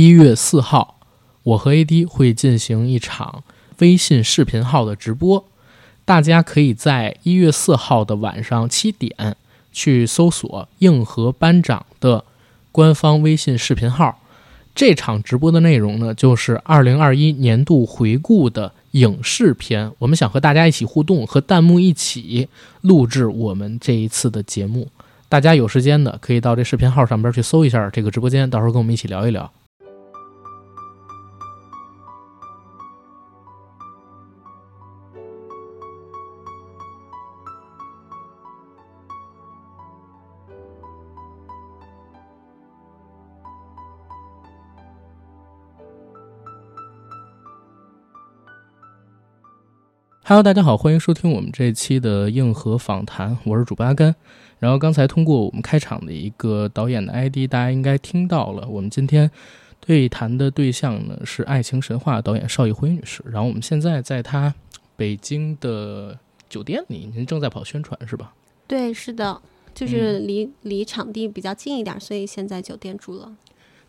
一月四号，我和 AD 会进行一场微信视频号的直播，大家可以在一月四号的晚上七点去搜索“硬核班长”的官方微信视频号。这场直播的内容呢，就是二零二一年度回顾的影视篇。我们想和大家一起互动，和弹幕一起录制我们这一次的节目。大家有时间的可以到这视频号上边去搜一下这个直播间，到时候跟我们一起聊一聊。Hello，大家好，欢迎收听我们这一期的硬核访谈，我是主播阿甘。然后刚才通过我们开场的一个导演的 ID，大家应该听到了。我们今天对谈的对象呢是《爱情神话》导演邵艺辉女士。然后我们现在在她北京的酒店里，您正在跑宣传是吧？对，是的，就是离离场地比较近一点，所以现在酒店住了。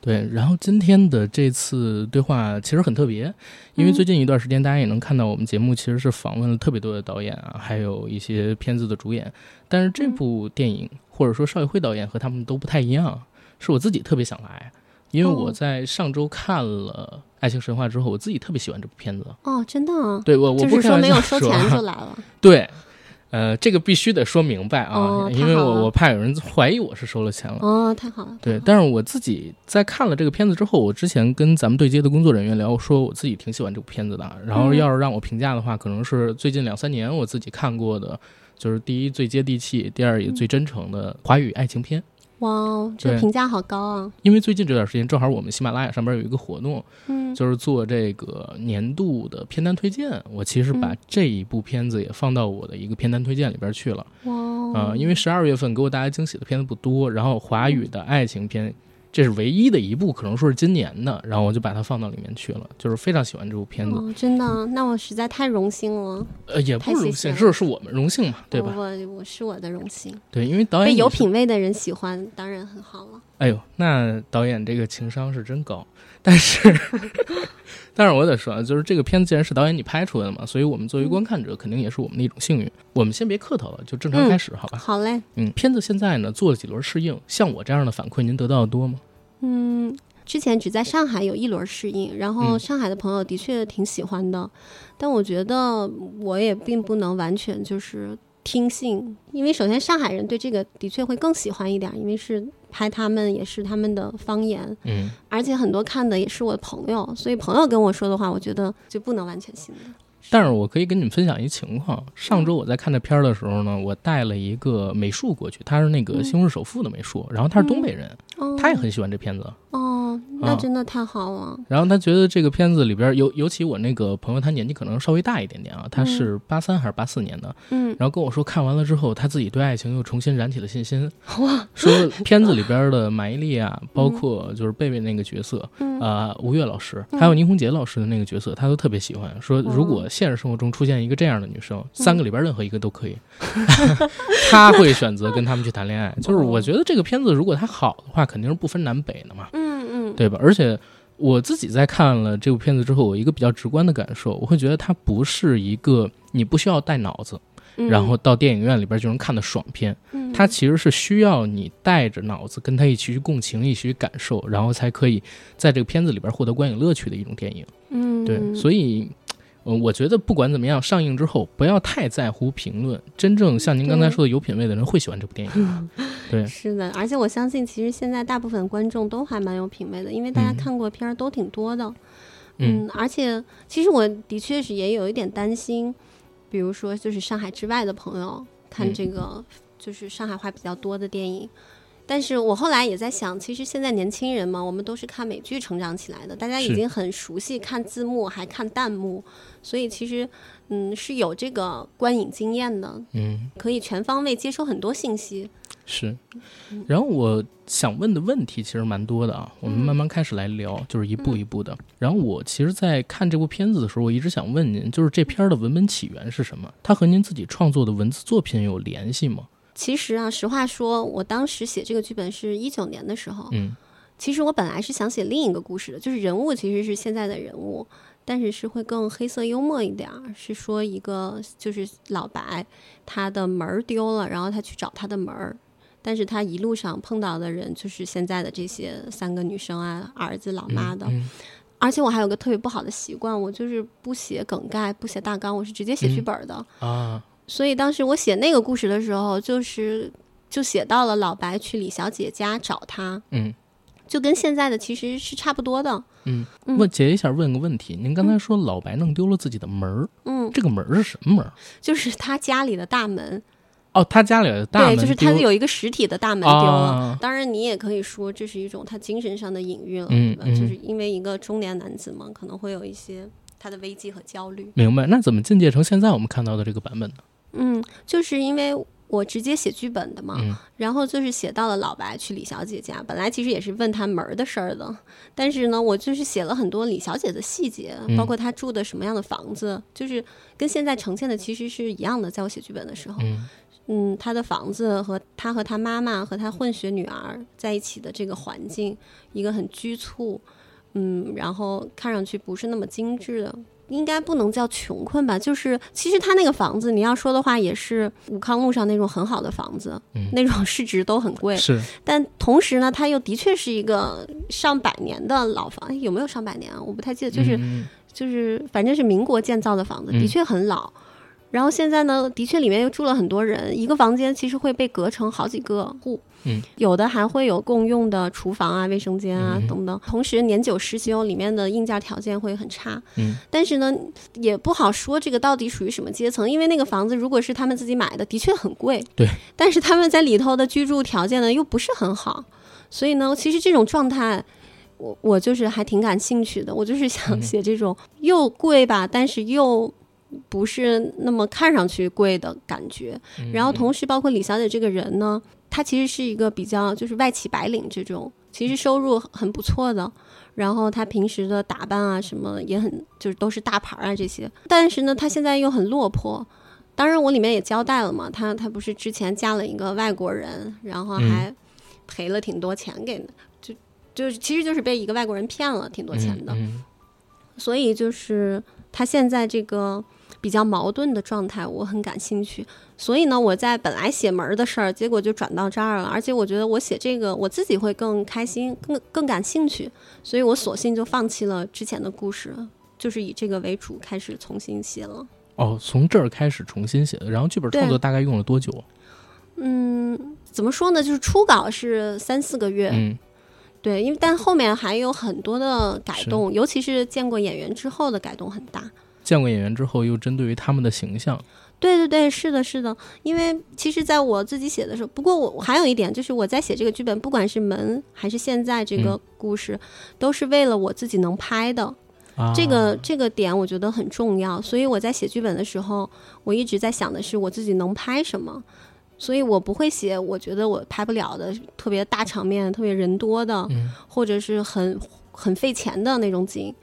对，然后今天的这次对话其实很特别，因为最近一段时间大家也能看到我们节目其实是访问了特别多的导演啊，还有一些片子的主演。但是这部电影或者说邵艺辉导演和他们都不太一样，是我自己特别想来，因为我在上周看了《爱情神话》之后，我自己特别喜欢这部片子。哦，真的？对我我不是说没有收钱就来了。对。呃，这个必须得说明白啊，因为我我怕有人怀疑我是收了钱了。哦，太好了。对，但是我自己在看了这个片子之后，我之前跟咱们对接的工作人员聊，说我自己挺喜欢这部片子的。然后要是让我评价的话，可能是最近两三年我自己看过的，就是第一最接地气，第二也最真诚的华语爱情片。哇哦，这个评价好高啊！因为最近这段时间正好我们喜马拉雅上边有一个活动，嗯，就是做这个年度的片单推荐。我其实把这一部片子也放到我的一个片单推荐里边去了。哇，啊，因为十二月份给我带来惊喜的片子不多，然后华语的爱情片。这是唯一的一部，可能说是今年的，然后我就把它放到里面去了，就是非常喜欢这部片子。真的，那我实在太荣幸了。呃，也不荣幸，是是我们荣幸嘛，对吧？我我是我的荣幸。对，因为导演有品位的人喜欢，当然很好了。哎呦，那导演这个情商是真高，但是。但是我得说啊，就是这个片子既然是导演你拍出来的嘛，所以我们作为观看者肯定也是我们的一种幸运。我们先别客套了，就正常开始，好吧？好嘞。嗯，片子现在呢做了几轮试映，像我这样的反馈，您得到的多吗？嗯，之前只在上海有一轮试映，然后上海的朋友的确挺喜欢的，但我觉得我也并不能完全就是听信，因为首先上海人对这个的确会更喜欢一点，因为是。拍他们也是他们的方言，嗯，而且很多看的也是我的朋友，所以朋友跟我说的话，我觉得就不能完全信了。但是我可以跟你们分享一情况，上周我在看这片儿的时候呢，我带了一个美术过去，他是那个《西红柿首富》的美术，然后他是东北人，他也很喜欢这片子。哦，那真的太好了。然后他觉得这个片子里边，尤尤其我那个朋友，他年纪可能稍微大一点点啊，他是八三还是八四年的，嗯，然后跟我说看完了之后，他自己对爱情又重新燃起了信心。哇，说片子里边的马伊琍啊，包括就是贝贝那个角色，啊，吴越老师，还有倪虹洁老师的那个角色，他都特别喜欢。说如果现实生活中出现一个这样的女生，三个里边任何一个都可以，他会选择跟他们去谈恋爱。就是我觉得这个片子如果它好的话，肯定是不分南北的嘛。嗯嗯，对吧？而且我自己在看了这部片子之后，我一个比较直观的感受，我会觉得它不是一个你不需要带脑子，然后到电影院里边就能看的爽片。它其实是需要你带着脑子跟他一起去共情，一起去感受，然后才可以在这个片子里边获得观影乐趣的一种电影。嗯，对，所以。嗯，我觉得不管怎么样，上映之后不要太在乎评论。真正像您刚才说的有品位的人会喜欢这部电影。对，是的，而且我相信，其实现在大部分观众都还蛮有品位的，因为大家看过片儿都挺多的。嗯，而且其实我的确是也有一点担心，比如说就是上海之外的朋友看这个就是上海话比较多的电影。但是我后来也在想，其实现在年轻人嘛，我们都是看美剧成长起来的，大家已经很熟悉看字幕，还看弹幕，所以其实，嗯，是有这个观影经验的，嗯，可以全方位接收很多信息。是，然后我想问的问题其实蛮多的啊，我们慢慢开始来聊，就是一步一步的。然后我其实，在看这部片子的时候，我一直想问您，就是这片儿的文本起源是什么？它和您自己创作的文字作品有联系吗？其实啊，实话说，我当时写这个剧本是一九年的时候，嗯，其实我本来是想写另一个故事的，就是人物其实是现在的人物，但是是会更黑色幽默一点儿，是说一个就是老白他的门儿丢了，然后他去找他的门儿，但是他一路上碰到的人就是现在的这些三个女生啊，儿子、老妈的。嗯而且我还有个特别不好的习惯，我就是不写梗概，不写大纲，我是直接写剧本的。啊，所以当时我写那个故事的时候，就是就写到了老白去李小姐家找她，嗯就跟现在的其实是差不多的。嗯，嗯问姐一下问个问题，您刚才说老白弄丢了自己的门儿，嗯，这个门儿是什么门儿？就是他家里的大门，哦，他家里的大门对，就是他有一个实体的大门丢了。啊当然，你也可以说这是一种他精神上的隐喻了，对吧？嗯嗯就是因为一个中年男子嘛，可能会有一些他的危机和焦虑。明白？那怎么进阶成现在我们看到的这个版本呢？嗯，就是因为我直接写剧本的嘛，嗯然后就是写到了老白去李小姐家，本来其实也是问他门儿的事儿的，但是呢，我就是写了很多李小姐的细节，嗯包括她住的什么样的房子，就是跟现在呈现的其实是一样的。在我写剧本的时候，嗯嗯，她的房子和她和她妈妈和她混血女儿在一起的这个环境，一个很拘促，嗯，然后看上去不是那么精致的。应该不能叫穷困吧，就是其实他那个房子，你要说的话，也是武康路上那种很好的房子，嗯那种市值都很贵。是但同时呢，它又的确是一个上百年的老房，哎有没有上百年啊？我不太记得，就是、嗯就是反正是民国建造的房子，嗯的确很老。然后现在呢，的确里面又住了很多人，一个房间其实会被隔成好几个户，嗯，有的还会有共用的厨房啊、卫生间啊嗯等等。同时年久失修，里面的硬件条件会很差。嗯但是呢，也不好说这个到底属于什么阶层，因为那个房子如果是他们自己买的，的确很贵。对，但是他们在里头的居住条件呢又不是很好，所以呢，其实这种状态。我我就是还挺感兴趣的，我就是想嗯写这种又贵吧，但是又不是那么看上去贵的感觉。嗯然后同时，包括李小姐这个人呢，她其实是一个比较就是外企白领这种，其实收入很不错的。然后他平时的打扮啊什么也很就是都是大牌啊这些，但是呢，他现在又很落魄。当然，我里面也交代了嘛，他他不是之前嫁了一个外国人，然后还赔了挺多钱给，就就是其实就是被一个外国人骗了挺多钱的。嗯所以就是他现在这个比较矛盾的状态，我很感兴趣。所以呢，我在本来写门儿的事儿，结果就转到这儿了。而且我觉得我写这个，我自己会更开心，更更感兴趣。所以我索性就放弃了之前的故事，就是以这个为主，开始重新写了。哦，从这儿开始重新写的，然后剧本创作大概用了多久？嗯，怎么说呢？就是初稿是三四个月，嗯对，因为但后面还有很多的改动，尤其是见过演员之后的改动很大。见过演员之后，又针对于他们的形象，对对对，是的，是的。因为其实在我自己写的时候，不过我我还有一点，就是我在写这个剧本，不管是门还是现在这个嗯故事，都是为了我自己能拍的。啊、这个这个点我觉得很重要，所以我在写剧本的时候，我一直在想的是我自己能拍什么。所以我不会写我觉得我拍不了的特别大场面、特别人多的，嗯或者是很很费钱的那种景。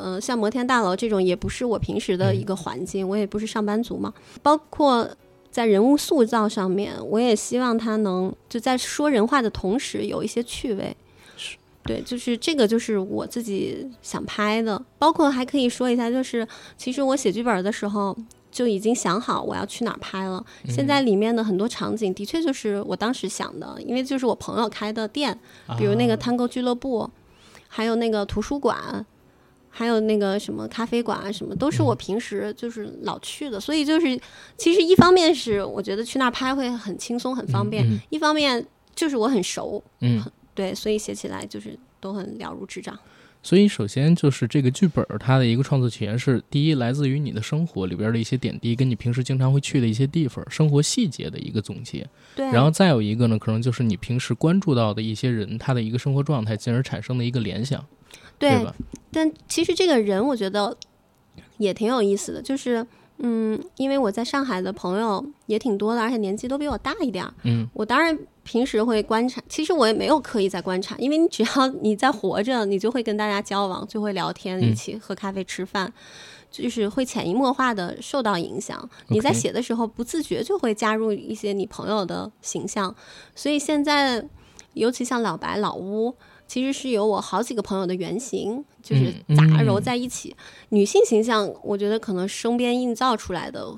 呃，像摩天大楼这种也不是我平时的一个环境，我也不是上班族嘛。包括在人物塑造上面，我也希望他能就在说人话的同时有一些趣味。是对，就是这个，就是我自己想拍的。包括还可以说一下，就是其实我写剧本的时候就已经想好我要去哪儿拍了。现在里面的很多场景的确就是我当时想的，因为就是我朋友开的店，比如那个啊 Tango 俱乐部，还有那个图书馆，还有那个什么咖啡馆啊，什么都是我平时就是老去的。所以就是，其实一方面是我觉得去那儿拍会很轻松很方便，嗯一方面就是我很熟，嗯，对，所以写起来就是都很了如指掌。所以首先就是这个剧本儿它的一个创作起源是第一来自于你的生活里边的一些点滴，跟你平时经常会去的一些地方，生活细节的一个总结。对，然后再有一个呢，可能就是你平时关注到的一些人他的一个生活状态，进而产生的一个联想，对吧？但其实这个人我觉得也挺有意思的，就是嗯，因为我在上海的朋友也挺多的，而且年纪都比我大一点儿。嗯我当然平时会观察，其实我也没有刻意在观察，因为你只要你在活着，你就会跟大家交往，就会聊天，嗯一起喝咖啡、吃饭。就是会潜移默化的受到影响，你在写的时候不自觉就会加入一些你朋友的形象，所以现在尤其像老白、老乌，其实是有我好几个朋友的原型，就是嗯杂糅嗯在一起。女性形象，我觉得可能生编硬造出来的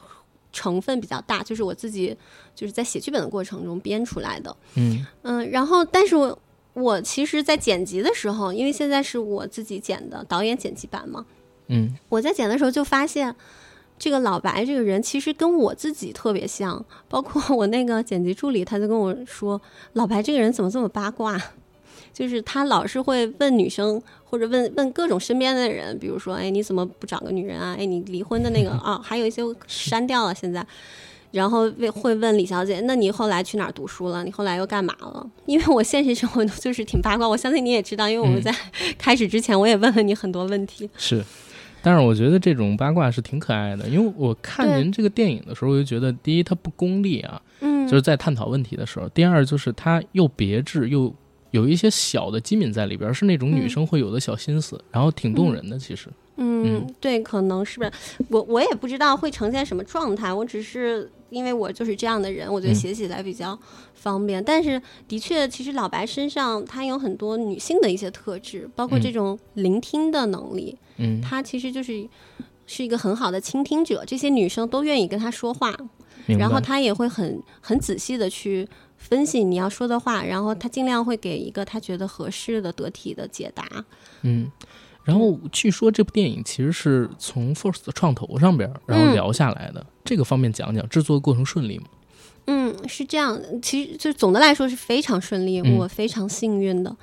成分比较大，就是我自己就是在写剧本的过程中编出来的。嗯嗯，然后但是我我其实，在剪辑的时候，因为现在是我自己剪的导演剪辑版嘛，嗯我在剪的时候就发现，这个老白这个人其实跟我自己特别像，包括我那个剪辑助理，他就跟我说，老白这个人怎么这么八卦？就是他老是会问女生，或者问问各种身边的人，比如说，哎，你怎么不找个女人啊？哎，你离婚的那个啊，还有一些删掉了现在。然后会会问李小姐，那你后来去哪儿读书了？你后来又干嘛了？因为我现实生活中就是挺八卦，我相信你也知道，因为我们嗯在 开始之前我也问了你很多问题。是。但是我觉得这种八卦是挺可爱的，因为我看您这个电影的时候，我就觉得第一它不功利啊，嗯，就是在探讨问题的时候；第二就是它又别致又有一些小的机敏在里边儿，是那种女嗯生会有的小心思，然后挺动人的。其实，嗯，对，可能是不是我我也不知道会呈现什么状态，我只是因为我就是这样的人，我觉得嗯写起来比较方便。但是的确，其实老白身上他有很多女性的一些特质，包括嗯这种聆听的能力，嗯他其实就是是一个很好的倾听者，这些女生都愿意跟他说话。然后他也会很很仔细的去。分析你要说的话，然后他尽量会给一个他觉得合适的、得体的解答。嗯，然后据说这部电影其实是从 First 的创投上边然后嗯聊下来的，这个方面讲讲制作过程顺利吗？嗯，是这样，其实就总的来说是非常顺利，嗯我非常幸运的。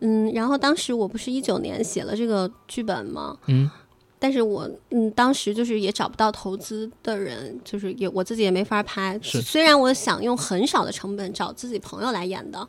嗯，然后当时我不是一九年写了这个剧本吗？嗯但是我嗯，当时就是也找不到投资的人，就是也我自己也没法拍。是虽然我想用很少的成本找自己朋友来演的，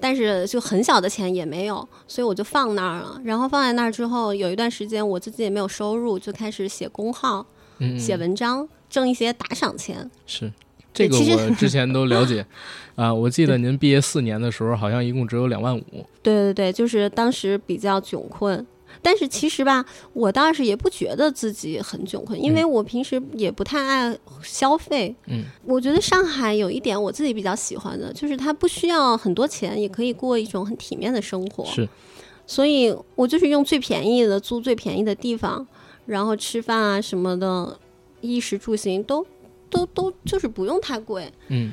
但是就很小的钱也没有，所以我就放那儿了。然后放在那儿之后，有一段时间我自己也没有收入，就开始写公号、嗯，写文章，挣一些打赏钱。是。这个我之前都了解，啊，我记得您毕业四年的时候，好像一共只有两万五。对对对，就是当时比较窘困，但是其实吧，我倒是也不觉得自己很窘困，因为我平时也不太爱消费。嗯，我觉得上海有一点我自己比较喜欢的，就是它不需要很多钱，也可以过一种很体面的生活。是，所以我就是用最便宜的租最便宜的地方，然后吃饭啊什么的，衣食住行都都都就是不用太贵。嗯，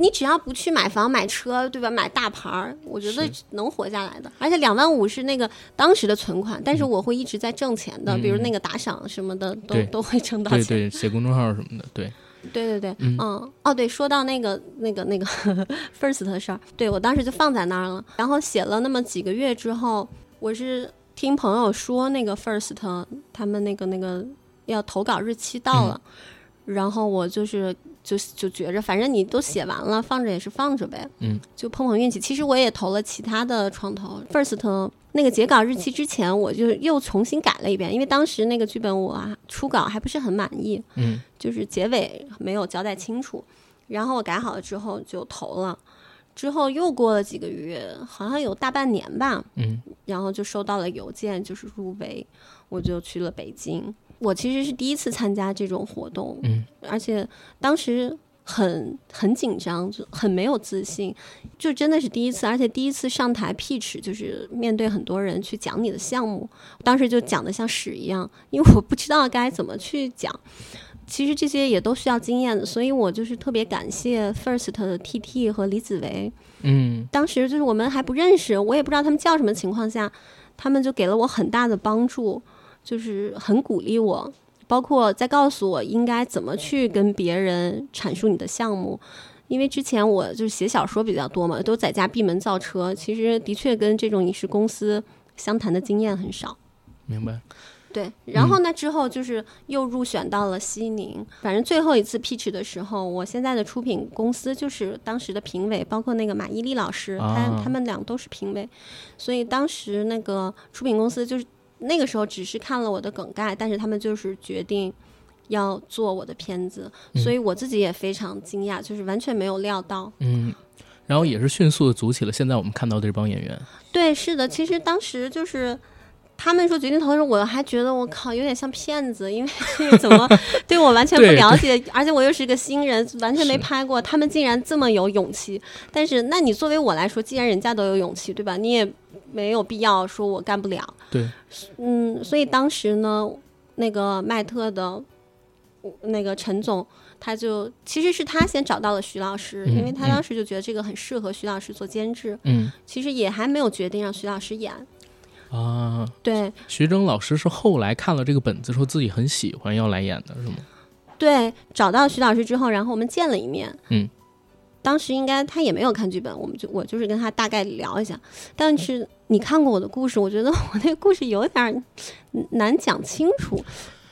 你只要不去买房买车，对吧？买大牌儿，我觉得能活下来的。而且两万五是那个当时的存款，但是我会一直在挣钱的，嗯比如那个打赏什么的，都都会挣到钱。对对，写公众号什么的，对，对对对，嗯嗯，哦，对，说到那个那个那个 first 的事儿，对我当时就放在那儿了。然后写了那么几个月之后，我是听朋友说那个 first 他们那个那个要投稿日期到了，然后我就是就就觉着，反正你都写完了，放着也是放着呗，嗯，就碰碰运气。其实我也投了其他的创投，first 那个截稿日期之前，我就又重新改了一遍，因为当时那个剧本我啊初稿还不是很满意，嗯就是结尾没有交代清楚，然后我改好了之后就投了，之后又过了几个月，好像有大半年吧，嗯然后就收到了邮件，就是入围，我就去了北京。我其实是第一次参加这种活动，嗯。而且当时很很紧张，就很没有自信，就真的是第一次，而且第一次上台 pitch，就是面对很多人去讲你的项目，当时就讲的像屎一样，因为我不知道该怎么去讲。其实这些也都需要经验的，所以我就是特别感谢 First 的 TT 和李子维，嗯。当时就是我们还不认识，我也不知道他们叫什么情况下，他们就给了我很大的帮助，就是很鼓励我，包括在告诉我应该怎么去跟别人阐述你的项目。因为之前我就是写小说比较多嘛，都在家闭门造车，其实的确跟这种影视公司相谈的经验很少。明白。对，然后呢，之后就是又入选到了西宁。反正最后一次 pitch 的时候，我现在的出品公司就是当时的评委，包括那个马伊琍老师，啊他他们俩都是评委，所以当时那个出品公司就是那个时候只是看了我的梗概，但是他们就是决定要做我的片子，嗯所以我自己也非常惊讶，就是完全没有料到。嗯，然后也是迅速的组起了现在我们看到的这帮演员。对，是的，其实当时就是他们说决定投资，我还觉得我靠有点像骗子，因为这 个怎么 对我完全不了解，而且我又是一个新人，完全没拍过，他们竟然这么有勇气。但是，那你作为我来说，既然人家都有勇气，对吧？你也没有必要说我干不了。对，嗯，所以当时呢，那个麦特的那个陈总，他就其实是他先找到了徐老师，因为他嗯当时就觉得这个很适合徐老师做监制，嗯其实也还没有决定让徐老师演。啊，对徐峥老师是后来看了这个本子，说自己很喜欢要来演的，是吗？对，找到徐老师之后，然后我们见了一面。嗯，当时应该他也没有看剧本，我们就我就是跟他大概聊一下。但是你看过我的故事，我觉得我那个故事有点儿难讲清楚。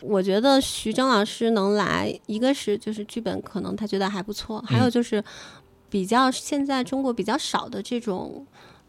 我觉得徐峥老师能来，一个是就是剧本可能他觉得还不错，还有就是比较现在中国比较少的这种。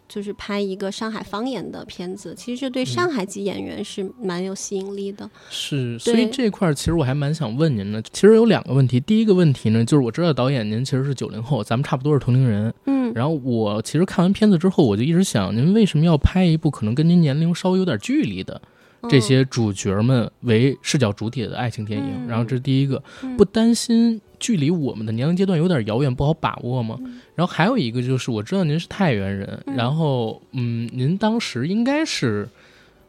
就是拍一个上海方言的片子，其实对上海籍演员是蛮有吸引力的。是，所以这块儿其实我还蛮想问您的。其实有两个问题，第一个问题呢，就是我知道导演您其实是九零后，咱们差不多是同龄人。嗯，然后我其实看完片子之后，我就一直想，您为什么要拍一部可能跟您年龄稍微有点距离的这嗯些主角们为视角主体的爱情电影？嗯然后这是第一个，嗯不担心距离我们的年龄阶段有点遥远，不好把握吗？嗯然后还有一个就是，我知道您是太原人，嗯然后嗯，您当时应该是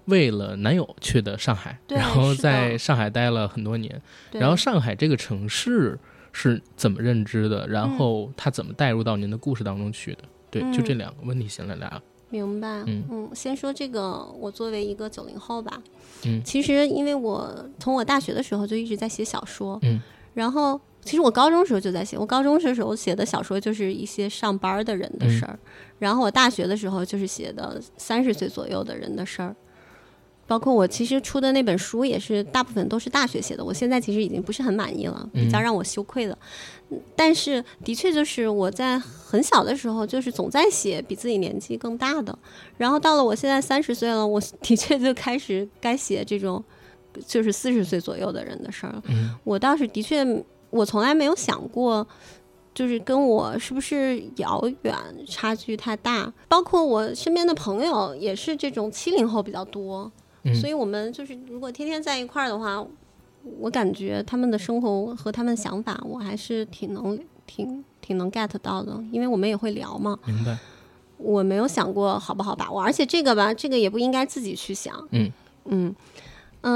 为了男友去的上海，然后在上海待了很多年。然后上海这个城市是怎么认知的？然后他怎么带入到您的故事当中去的？对，就嗯这两个问题先来聊。明白，嗯先说这个，我作为一个九零后吧，嗯其实因为我从我大学的时候就一直在写小说，嗯，然后其实我高中时候就在写，我高中的时候写的小说就是一些上班的人的事儿，然后我大学的时候就是写的三十岁左右的人的事儿。包括我其实出的那本书也是大部分都是大学写的，我现在其实已经不是很满意了，比较嗯让我羞愧了。但是的确就是我在很小的时候，就是总在写比自己年纪更大的，然后到了我现在三十岁了，我 的确就开始该写这种就是四十岁左右的人的事儿了。嗯我倒是的确，我从来没有想过。就是跟我是不是遥远，差距太大。包括我身边的朋友也是这种七零后比较多，嗯所以我们就是如果天天在一块儿的话，我感觉他们的生活和他们的想法，我还是挺能挺挺能 get 到的，因为我们也会聊嘛。明白。我没有想过好不好把握，而且这个吧，这个也不应该自己去想。嗯嗯嗯，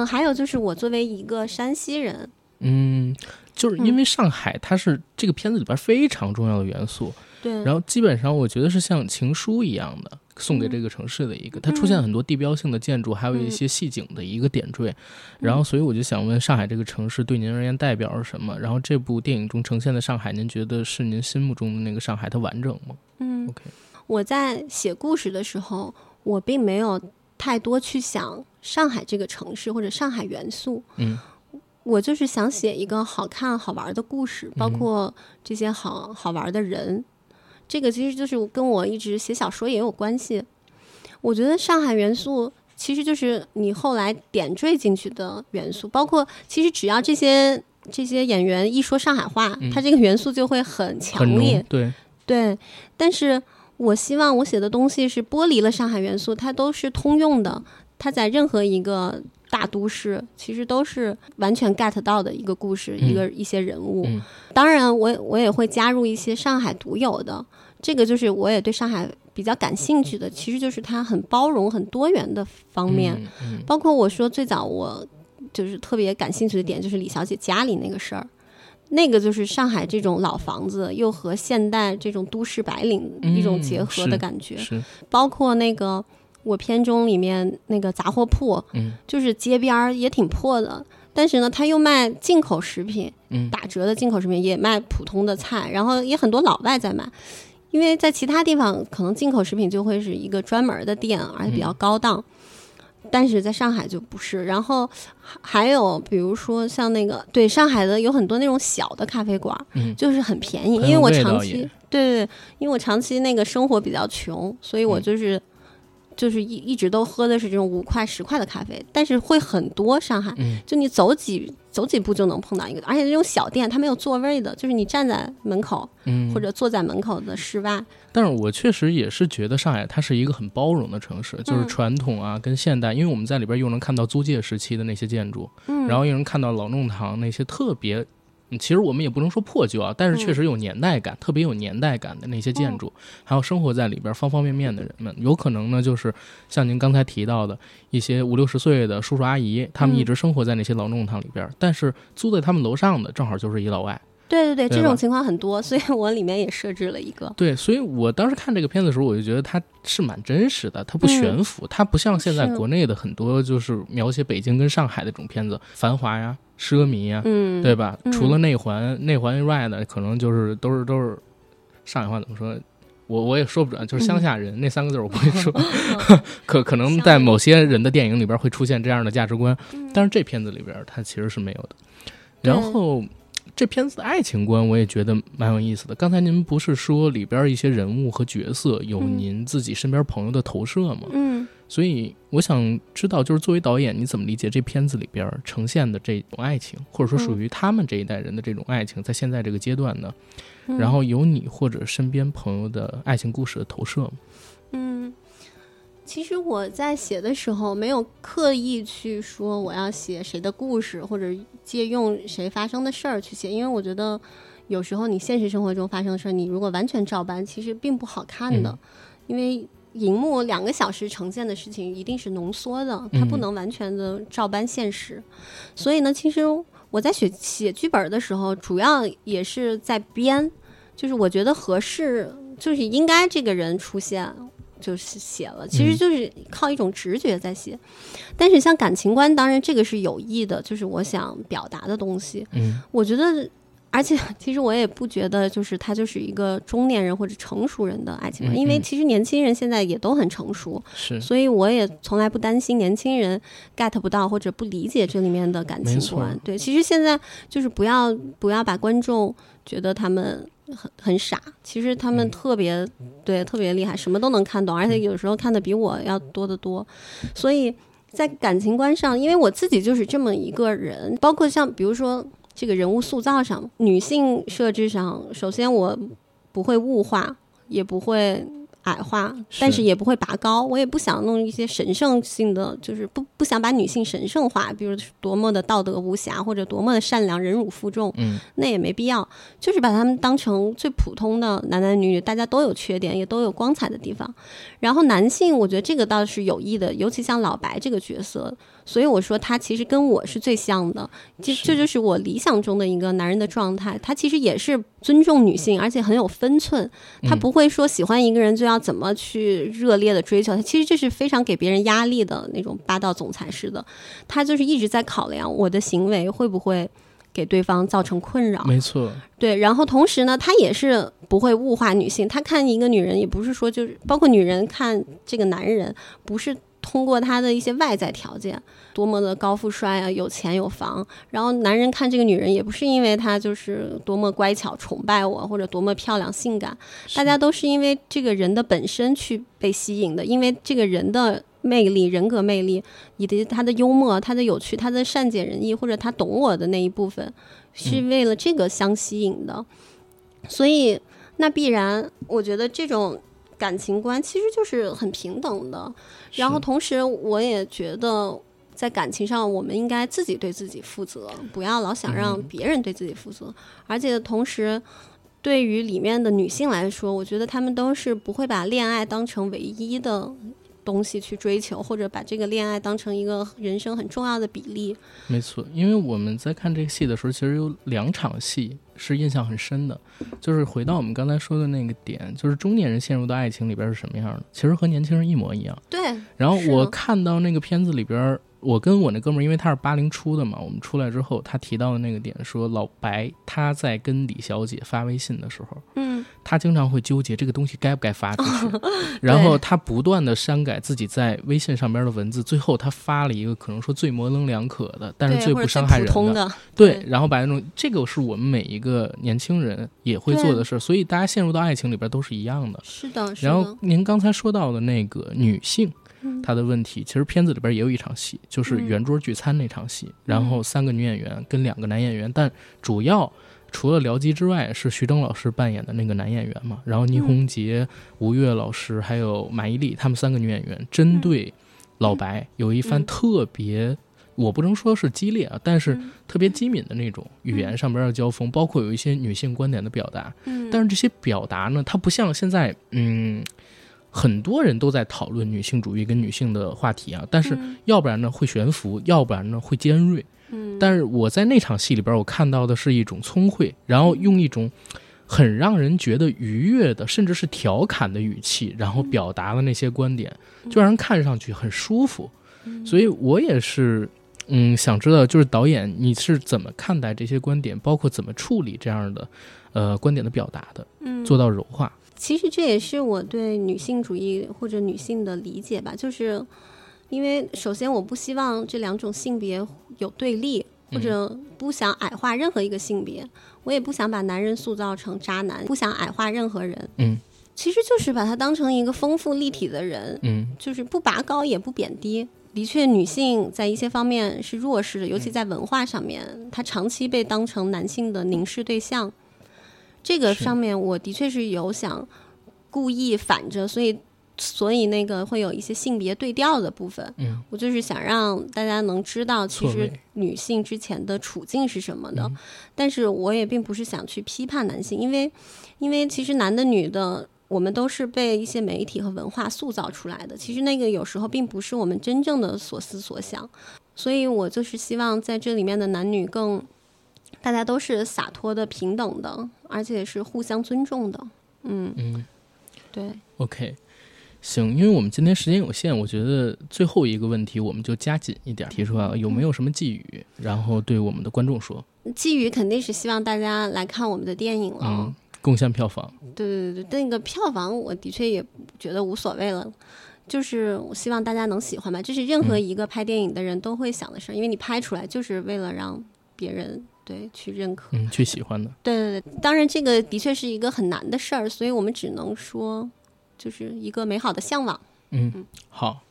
还有就是我作为一个山西人，嗯，就是因为上海它是这个片子里边非常重要的元素，对，然后基本上我觉得是像情书一样的送给这个城市的一个，它出现很多地标性的建筑，还有一些细景的一个点缀。然后，所以我就想问，上海这个城市对您而言代表着什么？然后这部电影中呈现的上海，您觉得是您心目中的那个上海，它完整吗嗯？OK，我在写故事的时候，我并没有太多去想上海这个城市或者上海元素。嗯我就是想写一个好看好玩的故事，包括这些好好玩的人。这个其实就是跟我一直写小说也有关系。我觉得上海元素其实就是你后来点缀进去的元素，包括其实只要这些这些演员一说上海话，嗯它这个元素就会很强烈，。对，对，但是我希望我写的东西是剥离了上海元素，它都是通用的，它在任何一个大都市其实都是完全 get 到的一个故事，嗯一个一些人物。嗯当然我，我也会加入一些上海独有的，这个就是我也对上海比较感兴趣的，其实就是它很包容、很多元的方面。包括我说最早我就是特别感兴趣的点，就是李小姐家里那个事儿。那个就是上海这种老房子，又和现代这种都市白领一种结合的感觉。是，包括那个我片中里面那个杂货铺，嗯。就是街边儿也挺破的，但是呢，他又卖进口食品，嗯。打折的进口食品，也卖普通的菜，然后也很多老外在买。因为在其他地方，可能进口食品就会是一个专门的店，而且比较嗯。高档。但是在上海就不是，然后还还有比如说像那个对上海的有很多那种小的咖啡馆，嗯就是很便宜，因为我长期对对对，因为我长期那个生活比较穷，所以我嗯。就是就是一一直都喝的是这种五块十块的咖啡，但是会很多上海，嗯就你走几走几步就能碰到一个，而且这种小店它没有座位的，就是你站在门口嗯，或者坐在门口的室外，但是我确实也是觉得上海它是一个很包容的城市，就是嗯传统啊跟现代，因为我们在里边又能看到租界时期的那些建筑，嗯，然后又能看到老弄堂那些特别，嗯其实我们也不能说破旧啊，但是确实有年代感，特别有年代感的那些建筑，还有生活在里边方方面面的人们，有可能呢就是像您刚才提到的一些五六十岁的叔叔阿姨，他们嗯。一直生活在那些老弄堂里边，但是租在他们楼上的正好就是一老外。对对对，对这种情况很多，所以我里面也设置了一个，对，所以我当时看这个片子的时候，我就觉得它是蛮真实的，它不悬浮，它不像现在国内的很多就是描写北京跟上海的这种片子，繁华呀、奢靡呀，嗯，对吧？嗯除了内环，内环以外的，可能就是都是都是上海话怎么说？我我也说不准，就是乡下人、那三个字我不会说，可可能在某些人的电影里边会出现这样的价值观，嗯但是这片子里边它其实是没有的。然后这片子的爱情观我也觉得蛮有意思的。刚才您不是说里边一些人物和角色有嗯您自己身边朋友的投射吗？嗯所以我想知道，就是作为导演，你怎么理解这片子里边呈现的这种爱情，或者说属于他们这一代人的这种爱情，在现在这个阶段呢？嗯然后有你或者身边朋友的爱情故事的投射吗？嗯，其实我在写的时候没有刻意去说我要写谁的故事，或者借用谁发生的事儿去写，因为我觉得有时候你现实生活中发生的事儿，你如果完全照搬，其实并不好看的，嗯因为。荧幕两个小时呈现的事情一定是浓缩的，它不嗯能完全的照搬现实。所以呢，其实我在写写剧本的时候，主要也是在编，就是我觉得合适，就是应该这个人出现，就是写了。其实嗯就是靠一种直觉在写。但是像感情观，当然这个是有意的，就是我想表达的东西。嗯我觉得，而且 其实我也不觉得，就是他就是一个中年人或者成熟人的爱情观，嗯因为嗯其实年轻人现在也都很成熟，是所以我也从来不担心年轻人 get 不到或者不理解这里面的感情观。对，其实现在就是不要不要把观众觉得他们很很傻，其实他们嗯特别、对特别厉害，什么都能看懂，而且有时候看的比我要多得多。所以在感情观上，因为我自己就是这么一个人，包括像比如说这个人物塑造上，女性设置上，首先我不会物化，也不会矮化，但是是也不会拔高。我也不想弄一些神圣性的，就是不不想把女性神圣化，比如多么的道德无瑕或者多么的善良、忍辱负重，嗯那也没必要。就是把他们当成最普通的男男女女，大家都有缺点，也都有光彩的地方。然后男性，我觉得这个倒是有益的，尤其像老白这个角色，所以我说他其实跟我是最像的，这是这就是我理想中的一个男人的状态。他其实也是尊重女性，而且很有分寸。他嗯不会说喜欢一个人就要怎么去热烈的追求他，其实这是非常给别人压力的那种霸道总裁式的。他就是一直在考量我的行为会不会给对方造成困扰。没错，对，然后同时呢，他也是不会物化女性。他看一个女人，也不是说就是包括女人看这个男人，不是通过他的一些外在条件，多么的高富帅啊，有钱有房。然后男人看这个女人，也不是因为她就是多么乖巧、崇拜我，或者多么漂亮、性感，大家都是因为这个人的本身去被吸引的，因为这个人的。魅力、人格魅力，以及他的幽默、他的有趣、他的善解人意，或者他懂我的那一部分，是为了这个相吸引的。所以，那必然，我觉得这种感情观其实就是很平等的。然后，同时我也觉得，在感情上，我们应该自己对自己负责，不要老想让嗯别人对自己负责。而且，同时，对于里面的女性来说，我觉得她们都是不会把恋爱当成唯一的。东西去追求，或者把这个恋爱当成一个人生很重要的比例。没错，因为我们在看这个戏的时候，其实有两场戏是印象很深的，就是回到我们刚才说的那个点，就是中年人陷入到爱情里边是什么样的，其实和年轻人一模一样。对，然后我看到那个片子里边，我跟我那哥们儿，因为他是八零初的嘛，我们出来之后，他提到的那个点说，老白他在跟李小姐发微信的时候，嗯，他经常会纠结这个东西该不该发出去，然后他不断的删改自己在微信上边的文字，最后他发了一个可能说最模棱两可的，但是，最不伤害人的，对对，然后把那种这个是我们每一个年轻人也会做的事儿，所以大家陷入到爱情里边都是一样的。是的，是然后，您刚才说到的那个女性，他的问题。其实片子里边也有一场戏，就是嗯圆桌聚餐那场戏，然后三个女演员跟两个男演员，但主要除了廖基之外，是徐峥老师扮演的那个男演员嘛。然后倪虹洁、吴越老师还有马伊琍他们三个女演员，针对老白有一番嗯特别。我不能说是激烈啊，但是嗯特别机敏的那种语言上边的交锋，包括有一些女性观点的表达，嗯，但是这些表达呢，它不像现在，嗯，很多人都在讨论女性主义跟女性的话题啊，但是嗯要不然呢会悬浮，要不然呢会尖锐。嗯，但是我在那场戏里边，我看到的是一种聪慧，然后用一种很让人觉得愉悦的，甚至是调侃的语气，然后表达了那些观点，就让人看上去很舒服。所以我也是。嗯，想知道就是导演你是怎么看待这些观点，包括怎么处理这样的，呃，观点的表达的，嗯做到柔化。其实这也是我对女性主义或者女性的理解吧，就是因为首先我不希望这两种性别有对立，或者不想矮化任何一个性别，我也不想把男人塑造成渣男，不想矮化任何人。嗯，其实就是把他当成一个丰富立体的人，嗯就是不拔高也不贬低。的确，女性在一些方面是弱势的，尤其在文化上面，她长期被当成男性的凝视对象。这个上面，我的确是有想故意反着，所以所以那个会有一些性别对调的部分。嗯，我就是想让大家能知道，其实女性之前的处境是什么的。嗯但是我也并不是想去批判男性，因为因为其实男的女的。我们都是被一些媒体和文化塑造出来的，其实那个有时候并不是我们真正的所思所想，所以我就是希望在这里面的男女更，大家都是洒脱的、平等的，而且是互相尊重的。嗯，嗯对，，OK，行，因为我们今天时间有限，我觉得最后一个问题我们就加紧一点，提出来有没有什么寄语，然后对我们的观众说，寄语肯定是希望大家来看我们的电影了。嗯，贡献票房，对对对对，那个票房我的确也觉得无所谓了，就是我希望大家能喜欢吧，这是任何一个拍电影的人都会想的事儿，因为你拍出来就是为了让别人对去认可。嗯，去喜欢的，对对对，当然这个的确是一个很难的事儿，所以我们只能说，就是一个美好的向往。嗯，好，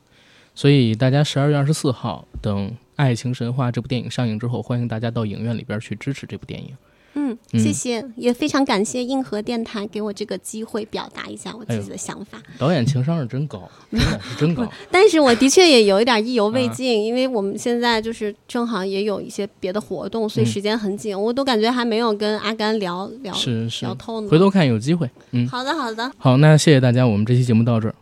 所以大家十二月二十四号等《爱情神话》这部电影上映之后，欢迎大家到影院里边去支持这部电影。嗯，嗯谢谢，也非常感谢硬核电台给我这个机会表达一下我哎自己的想法。导演情商是真高，真的是真高。但是我的确也有一点意犹未啊尽，因为我们现在就是正好也有一些别的活动，所以嗯时间很紧，我都感觉还没有跟阿甘聊聊是是聊，透呢。回头看有机会。嗯，好的，好的，好，那谢谢大家，我们这期节目到这儿，